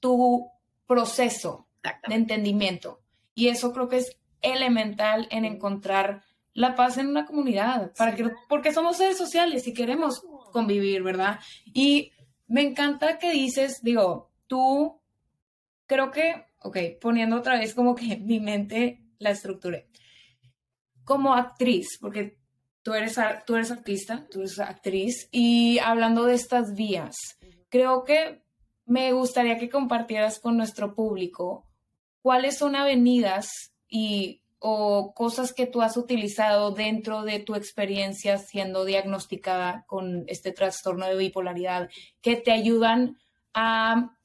tu proceso de entendimiento. Y eso creo que es elemental en encontrar la paz en una comunidad, para que, porque somos seres sociales y queremos convivir, ¿verdad? Y me encanta que dices, digo, tú, creo que, ok, poniendo otra vez como que (laughs) mi mente la estructuré. Como actriz, porque tú eres, tú eres artista, tú eres actriz, y hablando de estas vías, creo que me gustaría que compartieras con nuestro público cuáles son avenidas y o cosas que tú has utilizado dentro de tu experiencia siendo diagnosticada con este trastorno de bipolaridad que te ayudan a...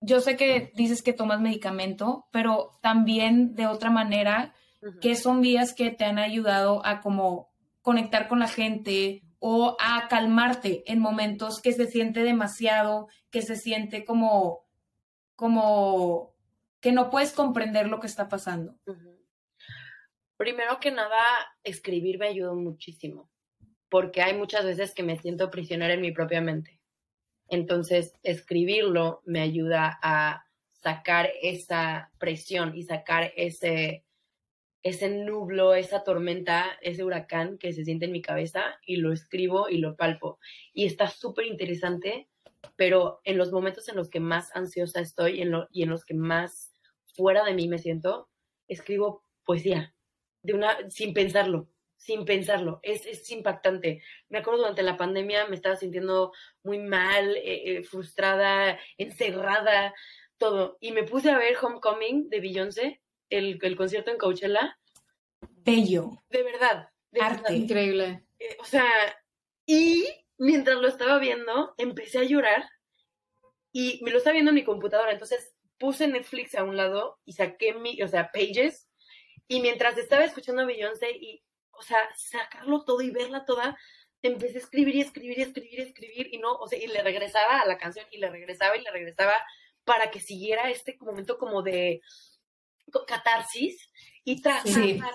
Yo sé que dices que tomas medicamento, pero también de otra manera, que son vías que te han ayudado a como conectar con la gente o a calmarte en momentos que se siente demasiado, que se siente como, como que no puedes comprender lo que está pasando? Primero que nada, escribir me ayudó muchísimo, porque hay muchas veces que me siento prisionera en mi propia mente. Entonces, escribirlo me ayuda a sacar esa presión y sacar ese, ese nublo, esa tormenta, ese huracán que se siente en mi cabeza y lo escribo y lo palpo. Y está súper interesante, pero en los momentos en los que más ansiosa estoy en, y en los que más fuera de mí me siento, escribo poesía, de una, sin pensarlo, sin pensarlo. Es, es impactante. Me acuerdo durante la pandemia me estaba sintiendo muy mal, eh, eh, frustrada, encerrada, todo. Y me puse a ver Homecoming de Beyoncé, el, el concierto en Coachella. Bello. De verdad. Arte. Increíble. Eh, o sea, y mientras lo estaba viendo, empecé a llorar y me lo estaba viendo en mi computadora. Entonces puse Netflix a un lado y saqué mi, o sea, Pages. Y mientras estaba escuchando a Beyoncé y, o sea, sacarlo todo y verla toda, empecé a escribir y escribir y escribir y escribir y no, o sea, y le regresaba a la canción y le regresaba y le regresaba para que siguiera este momento como de catarsis y tras,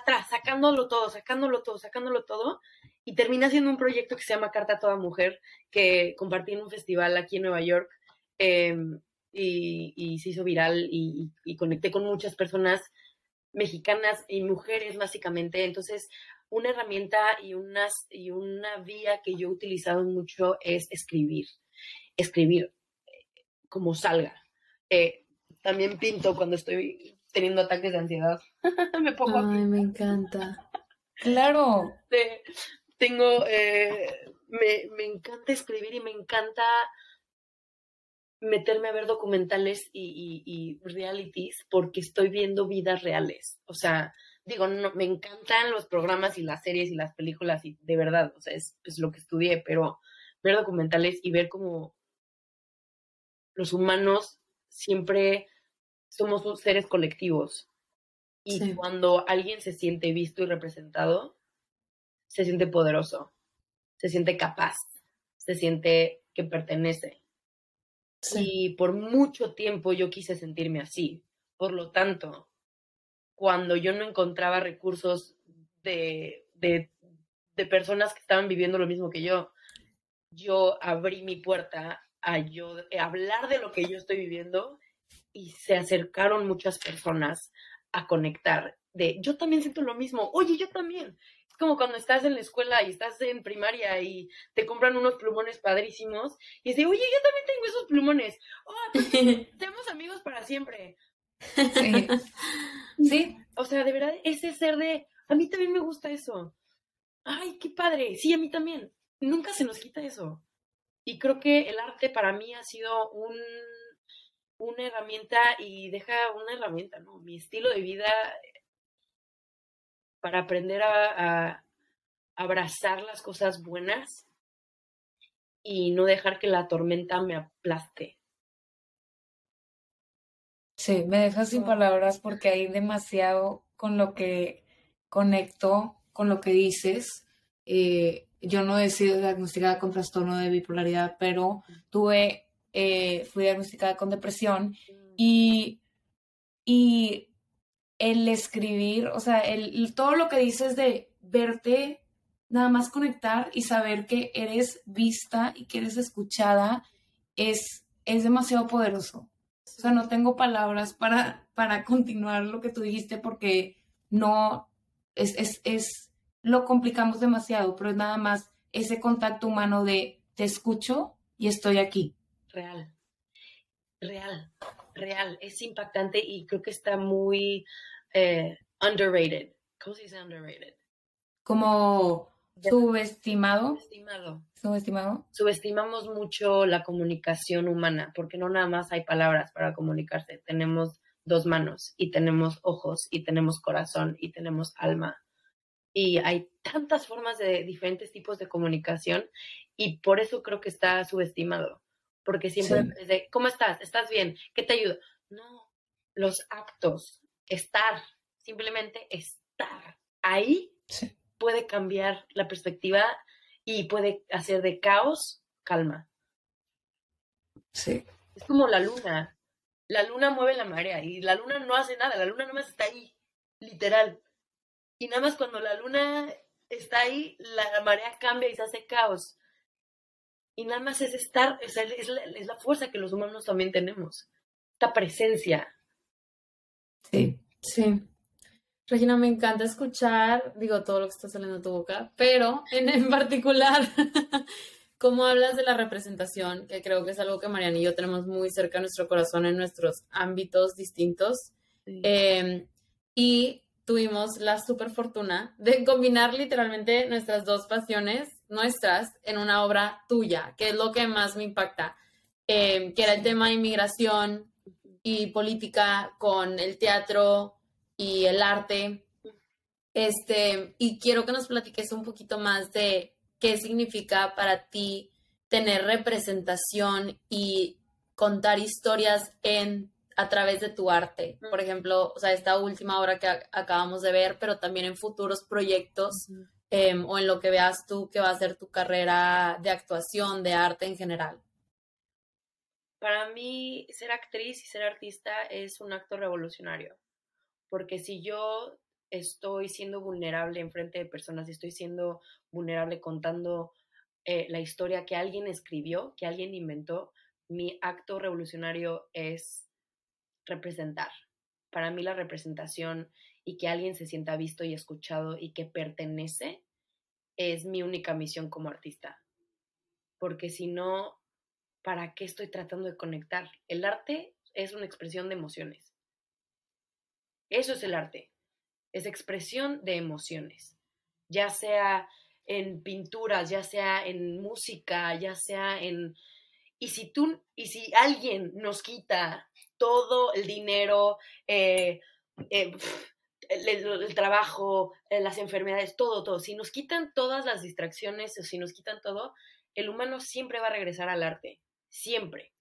tras, sacándolo todo, sacándolo todo, sacándolo todo. Y termina siendo un proyecto que se llama Carta a Toda Mujer, que compartí en un festival aquí en Nueva York em, y, se hizo viral y, conecté con muchas personas mexicanas y mujeres básicamente. Entonces, una herramienta y, unas, y una vía que yo he utilizado mucho es escribir. Escribir como salga. Eh, también pinto cuando estoy teniendo ataques de ansiedad. (laughs) me pongo Ay, me encanta. (laughs) Claro. tengo, eh, me, me, encanta escribir y me encanta meterme a ver documentales y, y, realities porque estoy viendo vidas reales. O sea, digo, no, me encantan los programas y las series y las películas y de verdad, o sea, es, es lo que estudié, pero ver documentales y ver cómo los humanos siempre somos seres colectivos. Y cuando alguien se siente visto y representado, se siente poderoso, se siente capaz, se siente que pertenece. Y por mucho tiempo yo quise sentirme así. Por lo tanto, cuando yo no encontraba recursos de, de, de personas que estaban viviendo lo mismo que yo, yo abrí mi puerta a yo hablar de lo que yo estoy viviendo y se acercaron muchas personas a conectar de yo también siento lo mismo, oye, yo también. Es como cuando estás en la escuela y estás en primaria y te compran unos plumones padrísimos y dices, oye, yo también tengo esos plumones. Oh, (laughs) seamos amigos para siempre. Sí. sí. O sea, de verdad, ese ser de, a mí también me gusta eso. Ay, qué padre. Sí, a mí también. Nunca se nos quita eso. Y creo que el arte para mí ha sido un, una herramienta y deja una herramienta, ¿no? Mi estilo de vida para aprender a, abrazar las cosas buenas y no dejar que la tormenta me aplaste. Sí, me dejas sin palabras porque hay demasiado con lo que conecto, con lo que dices. Eh, yo no he sido diagnosticada con trastorno de bipolaridad, pero tuve, eh, fui diagnosticada con depresión y, y el escribir, o sea, el, todo lo que dices de verte, nada más conectar y saber que eres vista y que eres escuchada, es, es demasiado poderoso. O sea, no tengo palabras para, para continuar lo que tú dijiste porque no, es, es, es lo complicamos demasiado, pero es nada más ese contacto humano de te escucho y estoy aquí. Real, real, real. Es impactante y creo que está muy eh, underrated. ¿Cómo se dice underrated? Como subestimado. Subestimado. Subestimado. Subestimamos mucho la comunicación humana porque no nada más hay palabras para comunicarse. Tenemos dos manos y tenemos ojos y tenemos corazón y tenemos alma y hay tantas formas de diferentes tipos de comunicación y por eso creo que está subestimado, porque siempre es de, ¿cómo estás? ¿Estás bien? ¿Qué te ayuda? No, los actos, estar, simplemente estar ahí puede cambiar la perspectiva y puede hacer de caos calma. Sí. Es como la luna. La luna mueve la marea y la luna no hace nada, la luna nada más está ahí, literal. Y nada más cuando la luna está ahí, la marea cambia y se hace caos. Y nada más es estar, es, la, es la fuerza que los humanos también tenemos. Esta presencia. Sí. Sí. Regina, me encanta escuchar, digo, todo lo que está saliendo de tu boca, pero en, en particular, (laughs) cómo hablas de la representación, que creo que es algo que Mariana y yo tenemos muy cerca a nuestro corazón en nuestros ámbitos distintos. Em, y tuvimos la super fortuna de combinar literalmente nuestras dos pasiones, nuestras, en una obra tuya, que es lo que más me impacta, em, que era el tema de inmigración y política con el teatro y el arte. Este, y quiero que nos platiques un poquito más de qué significa para ti tener representación y contar historias en a través de tu arte. Por ejemplo, o sea, esta última obra que acabamos de ver, pero también en futuros proyectos em, o en lo que veas tú que va a ser tu carrera de actuación, de arte en general. Para mí, ser actriz y ser artista es un acto revolucionario porque si yo estoy siendo vulnerable en frente de personas estoy siendo vulnerable contando eh, la historia que alguien escribió, que alguien inventó, mi acto revolucionario es representar. Para mí la representación y que alguien se sienta visto y escuchado y que pertenece es mi única misión como artista. Porque si no, ¿para qué estoy tratando de conectar? El arte es una expresión de emociones eso es el arte. Es expresión de emociones, ya sea en pinturas, ya sea en música, ya sea en... Y si tú, y si alguien nos quita todo el dinero, eh, eh, el, trabajo, eh, las enfermedades, todo, todo, si nos quitan todas las distracciones o si nos quitan todo, el humano siempre va a regresar al arte, siempre,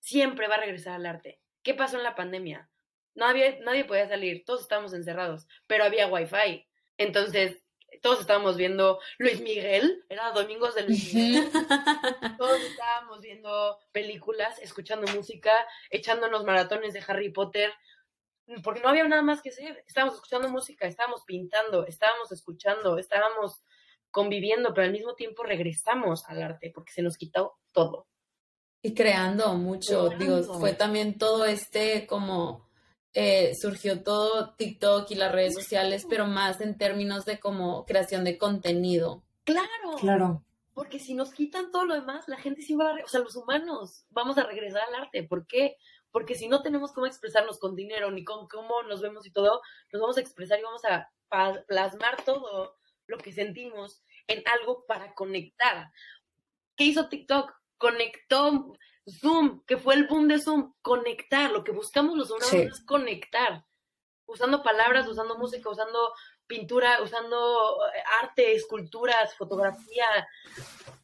siempre va a regresar al arte. ¿Qué pasó en la pandemia? Nadie, nadie podía salir, todos estábamos encerrados, pero había wifi. Entonces, todos estábamos viendo Luis Miguel, era domingos de Luis Miguel. (laughs) todos estábamos viendo películas, escuchando música, echándonos maratones de Harry Potter, porque no había nada más que hacer. Estábamos escuchando música, estábamos pintando, estábamos escuchando, estábamos conviviendo, pero al mismo tiempo regresamos al arte porque se nos quitó todo. Y creando mucho, digo, fue también todo este como eh, surgió todo TikTok y las redes sociales, pero más en términos de como creación de contenido. Claro. Claro. Porque si nos quitan todo lo demás, la gente sí va a, o sea, los humanos vamos a regresar al arte. ¿Por qué? Porque si no tenemos cómo expresarnos con dinero, ni con cómo nos vemos y todo, nos vamos a expresar y vamos a plasmar todo lo que sentimos en algo para conectar. ¿Qué hizo TikTok? Conectó Zoom, que fue el boom de Zoom, conectar, lo que buscamos los humanos es conectar, usando palabras, usando música, usando pintura, usando eh, arte, esculturas, fotografía,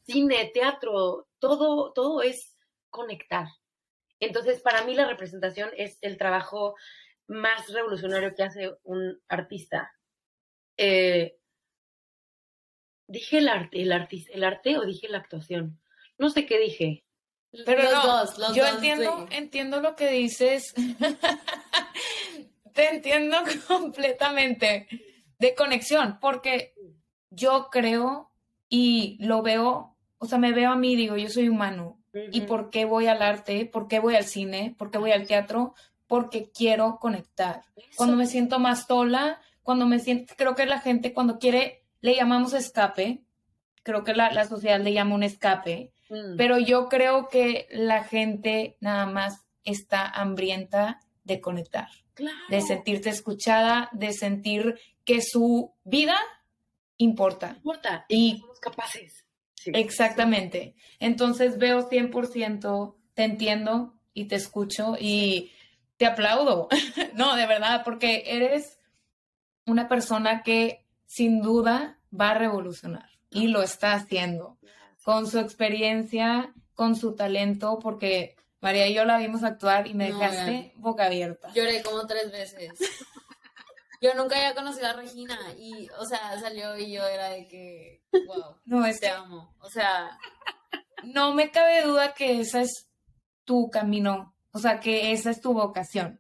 cine, teatro, todo, todo es conectar. Entonces, para mí la representación es el trabajo más revolucionario que hace un artista. Eh, dije el arte, el artista, el arte o dije la actuación. No sé qué dije. Pero no, yo entiendo, entiendo lo que dices. (laughs) Te entiendo (laughs) completamente de conexión, porque yo creo y lo veo, o sea, me veo a mí, digo, yo soy humano. ¿Y por qué voy al arte? ¿Por qué voy al cine? ¿Por qué voy al teatro? Porque quiero conectar. Cuando me siento más sola, cuando me siento, creo que la gente cuando quiere, le llamamos escape, creo que la, la sociedad le llama un escape, Mm. Pero yo creo que la gente nada más está hambrienta de conectar, de sentirte escuchada, de sentir que su vida importa. Importa y somos capaces. Exactamente. Entonces veo 100%, te entiendo y te escucho y te aplaudo. (laughs) no, de verdad, porque eres una persona que sin duda va a revolucionar y lo está haciendo con su experiencia, con su talento, porque María y yo la vimos actuar y me dejaste boca abierta. Lloré como tres veces. Yo nunca había conocido a Regina y, o sea, salió y yo era de que, wow, no, es te amo. O sea, no me cabe duda que ese es tu camino, o sea, que esa es tu vocación.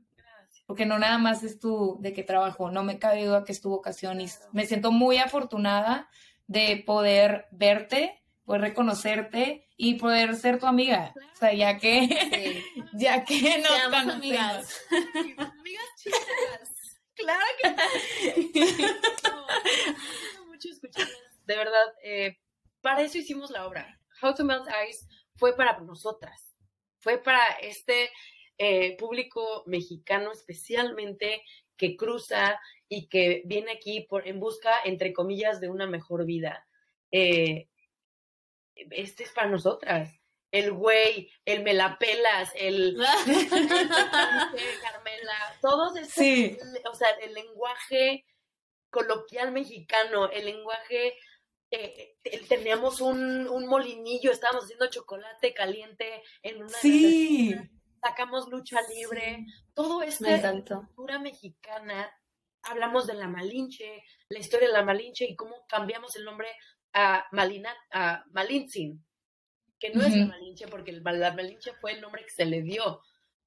Porque no nada más es tu de qué trabajo, no me cabe duda que es tu vocación y me siento muy afortunada de poder verte, poder reconocerte y poder ser tu amiga. O sea, ya que, (laughs) ya que nos conocemos. amigas. amigas chicas. Claro que (laughs) mucho escucharlas. De verdad, eh, para eso hicimos la obra. How to Melt Ice fue para nosotras. Fue para este eh, público mexicano especialmente que cruza y que viene aquí por, en busca, entre comillas, de una mejor vida. Eh, este es para nosotras. El güey, el me la pelas, el (laughs) Carmela, todos estos, o sea, el lenguaje coloquial mexicano, el lenguaje, eh, teníamos un, un, molinillo, estábamos haciendo chocolate caliente en una sí. sacamos lucha libre, todo esto cultura mexicana, hablamos de la Malinche, la historia de la Malinche y cómo cambiamos el nombre a, Malina, a Malintzin, que no es la Malinche porque la Malinche fue el nombre que se le dio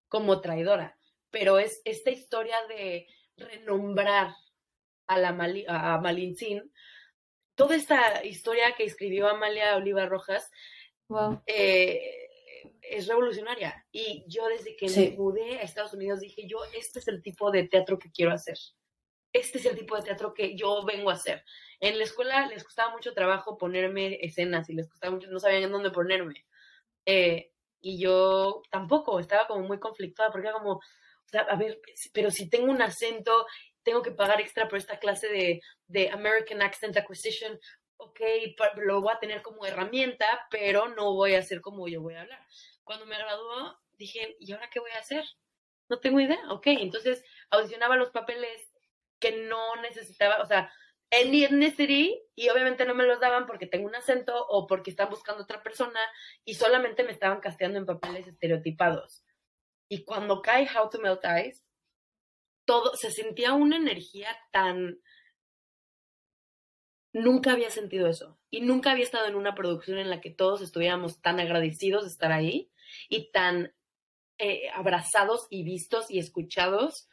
como traidora, pero es esta historia de renombrar a, la a Malintzin, toda esta historia que escribió Amalia Oliva Rojas eh, es revolucionaria. Y yo desde que me mudé a Estados Unidos dije, yo, este es el tipo de teatro que quiero hacer. Este es el tipo de teatro que yo vengo a hacer. En la escuela les costaba mucho trabajo ponerme escenas y les costaba mucho, no sabían en dónde ponerme. Eh, y yo tampoco, estaba como muy conflictuada porque era como, o sea, a ver, pero si tengo un acento, tengo que pagar extra por esta clase de, de American Accent Acquisition, ok, lo voy a tener como herramienta, pero no voy a hacer como yo voy a hablar. Cuando me graduó, dije, ¿y ahora qué voy a hacer? No tengo idea, ok, entonces audicionaba los papeles que no necesitaba, o sea, en ethnicity y obviamente no me los daban porque tengo un acento o porque están buscando otra persona y solamente me estaban casteando en papeles estereotipados. Y cuando cae How to Melt Ice, todo, se sentía una energía tan... Nunca había sentido eso y nunca había estado en una producción en la que todos estuviéramos tan agradecidos de estar ahí y tan eh, abrazados y vistos y escuchados.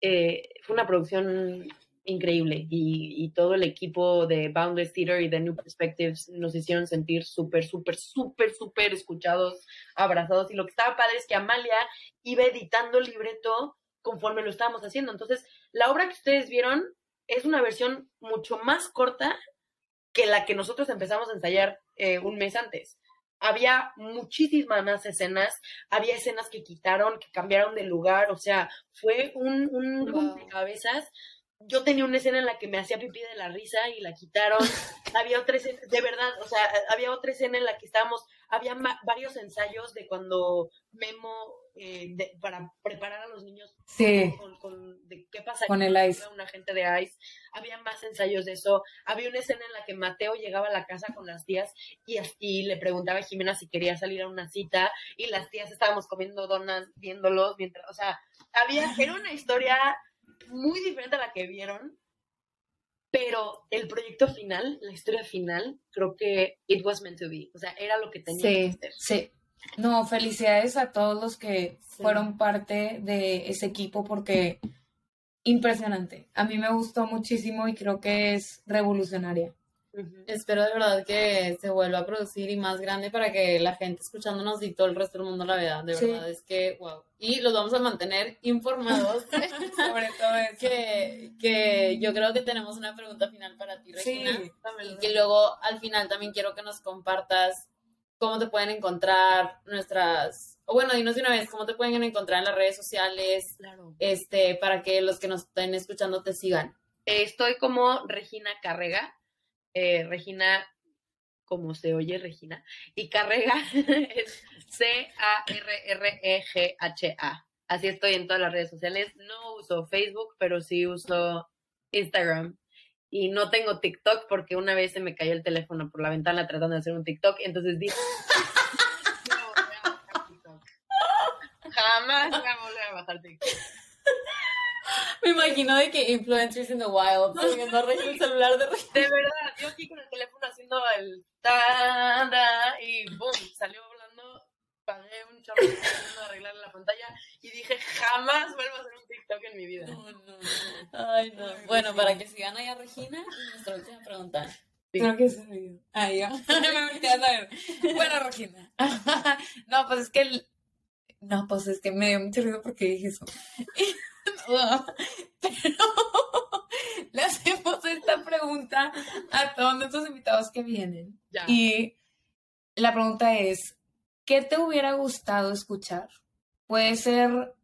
Eh, fue una producción increíble y, todo el equipo de Boundless Theater y de New Perspectives nos hicieron sentir súper, súper, súper, súper escuchados, abrazados. Y lo que estaba padre es que Amalia iba editando el libreto conforme lo estábamos haciendo. Entonces, la obra que ustedes vieron es una versión mucho más corta que la que nosotros empezamos a ensayar eh, un mes antes. Había muchísimas más escenas, había escenas que quitaron, que cambiaron de lugar, o sea, fue un, un cabezas yo tenía una escena en la que me hacía pipí de la risa y la quitaron. (laughs) había otra escena, de verdad, o sea, había otra escena en la que estábamos, había varios ensayos de cuando Memo, eh, para preparar a los niños con, de qué pasa con el ice. un agente de ice. Había más ensayos de eso. Había una escena en la que Mateo llegaba a la casa con las tías y, y le preguntaba a Jimena si quería salir a una cita y las tías estábamos comiendo donas viéndolos mientras, o sea, había, era una historia muy diferente a la que vieron, pero el proyecto final, la historia final, creo que it was meant to be. O sea, era lo que tenía que ser. Sí. No, felicidades a todos los que fueron parte de ese equipo porque impresionante. A mí me gustó muchísimo y creo que es revolucionaria. Espero de verdad que se vuelva a producir y más grande para que la gente escuchándonos y todo el resto del mundo la vea. De verdad, es que, wow. Y los vamos a mantener informados. (laughs) Sobre todo eso. Que, que yo creo que tenemos una pregunta final para ti, Regina. Sí, y que luego al final también quiero que nos compartas cómo te pueden encontrar nuestras o bueno, dinos de una vez, ¿cómo te pueden encontrar en las redes sociales? Claro. Este, para que los que nos estén escuchando te sigan. Estoy como Regina Carrega eh, Regina, como se oye Regina, y Carrega (laughs) es C-A-R-R-E-G-H-A. Así estoy en todas las redes sociales. No uso Facebook, pero sí uso Instagram. Y no tengo TikTok porque una vez se me cayó el teléfono por la ventana tratando de hacer un TikTok. Entonces dije, no voy a bajar TikTok. Jamás voy a volver a bajar TikTok. Me imagino de que influencers in the wild subiendo el celular de De verdad, yo aquí con el teléfono haciendo el ta y boom, salió pagué un chorro de arreglar la pantalla y dije, jamás vuelvo a hacer un TikTok en mi vida. No, no, Ay, no. Bueno, para que sigan ahí a Regina, nuestra última pregunta. Creo que se me Ahí va. me. Bueno, Regina. (laughs) no, pues es que el... No, pues es que me dio mucho ruido porque dije eso. (laughs) Pero (laughs) le hacemos esta pregunta a todos nuestros invitados que vienen. Y la pregunta es, ¿qué te hubiera gustado escuchar? Puede ser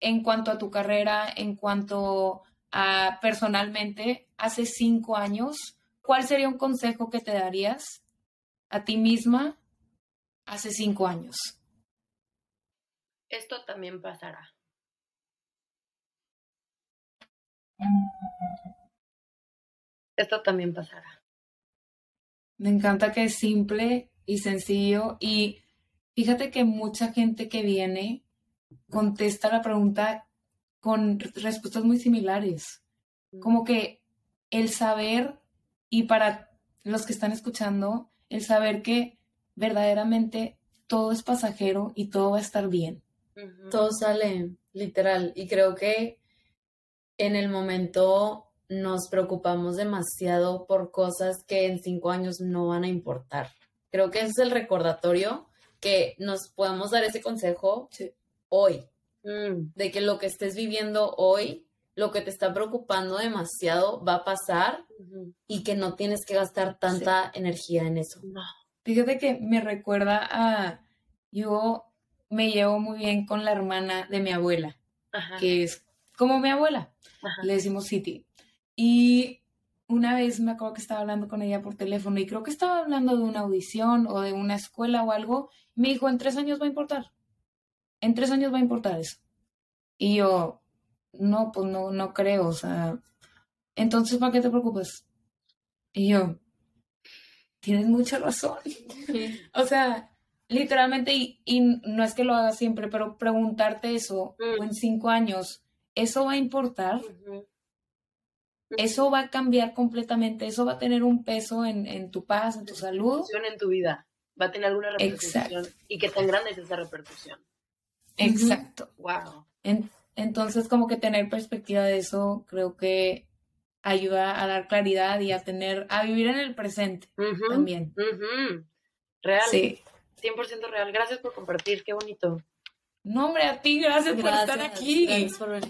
en cuanto a tu carrera, en cuanto a personalmente, hace cinco años, ¿cuál sería un consejo que te darías a ti misma hace cinco años? Esto también pasará. Esto también pasará. Me encanta que es simple y sencillo y fíjate que mucha gente que viene contesta la pregunta con respuestas muy similares. Como que el saber, y para los que están escuchando, el saber que verdaderamente todo es pasajero y todo va a estar bien. Todo sale literal. Y creo que en el momento nos preocupamos demasiado por cosas que en cinco años no van a importar. Creo que ese es el recordatorio que nos podemos dar ese consejo hoy, mm. de que lo que estés viviendo hoy, lo que te está preocupando demasiado va a pasar y que no tienes que gastar tanta energía en eso. Fíjate que me recuerda a, yo me llevo muy bien con la hermana de mi abuela, que es como mi abuela, le decimos City. Y una vez me acuerdo que estaba hablando con ella por teléfono y creo que estaba hablando de una audición o de una escuela o algo. Me dijo, en tres años va a importar. En tres años va a importar eso. Y yo, no, pues no, no creo. O sea, entonces, ¿para qué te preocupes? Y yo, tienes mucha razón. (laughs) o sea, literalmente, y, y, no es que lo haga siempre, pero preguntarte eso mm. en cinco años, ¿eso va a importar? Eso va a cambiar completamente, eso va a tener un peso en, tu paz, en tu salud. En tu vida, va a tener alguna repercusión. Y qué tan grande es esa repercusión. Exacto. Wow. entonces, como que tener perspectiva de eso, creo que ayuda a dar claridad y a tener, a vivir en el presente también. Real. Sí. 100% real. Gracias por compartir, qué bonito. No, hombre, a ti, gracias, por estar aquí.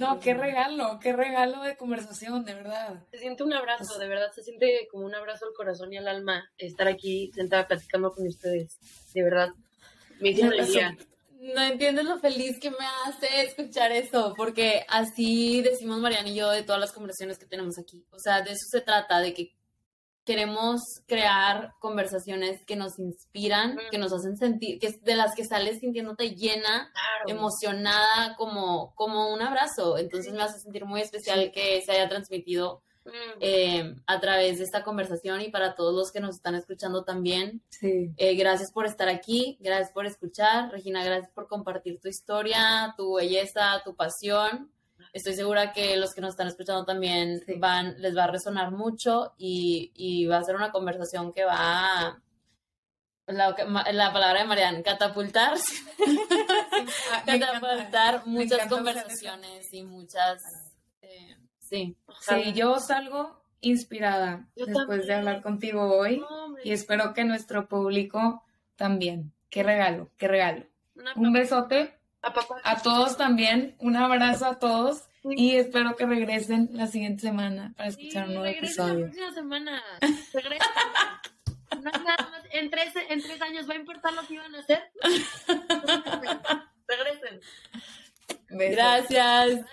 no, qué regalo, qué regalo de conversación, de verdad. Se siente un abrazo, de verdad, se siente como un abrazo al corazón y al alma estar aquí sentada platicando con ustedes. De verdad, me hizo día. No entiendes lo feliz que me hace escuchar eso, porque así decimos Mariana y yo de todas las conversaciones que tenemos aquí. O sea, de eso se trata, de que queremos crear conversaciones que nos inspiran, que nos hacen sentir, que de las que sales sintiéndote llena, emocionada, como, como un abrazo. Entonces me hace sentir muy especial que se haya transmitido eh, a través de esta conversación y para todos los que nos están escuchando también. Eh, gracias por estar aquí, gracias por escuchar. Regina, gracias por compartir tu historia, tu belleza, tu pasión estoy segura que los que nos están escuchando también van, les va a resonar mucho y, va a ser una conversación que va a, la, palabra de Marianne, catapultar, (laughs) ah, catapultar muchas conversaciones y muchas, eh, sí. Sí, yo salgo inspirada después de hablar contigo hoy y espero que nuestro público también. Qué regalo, qué regalo. Un besote a todos también, un abrazo a todos y espero que regresen la siguiente semana para escuchar un nuevo episodio. La próxima semana. (laughs) Regresen. no nada más. En tres, en tres años va a importar lo que iban a hacer. (laughs) regresen. Gracias.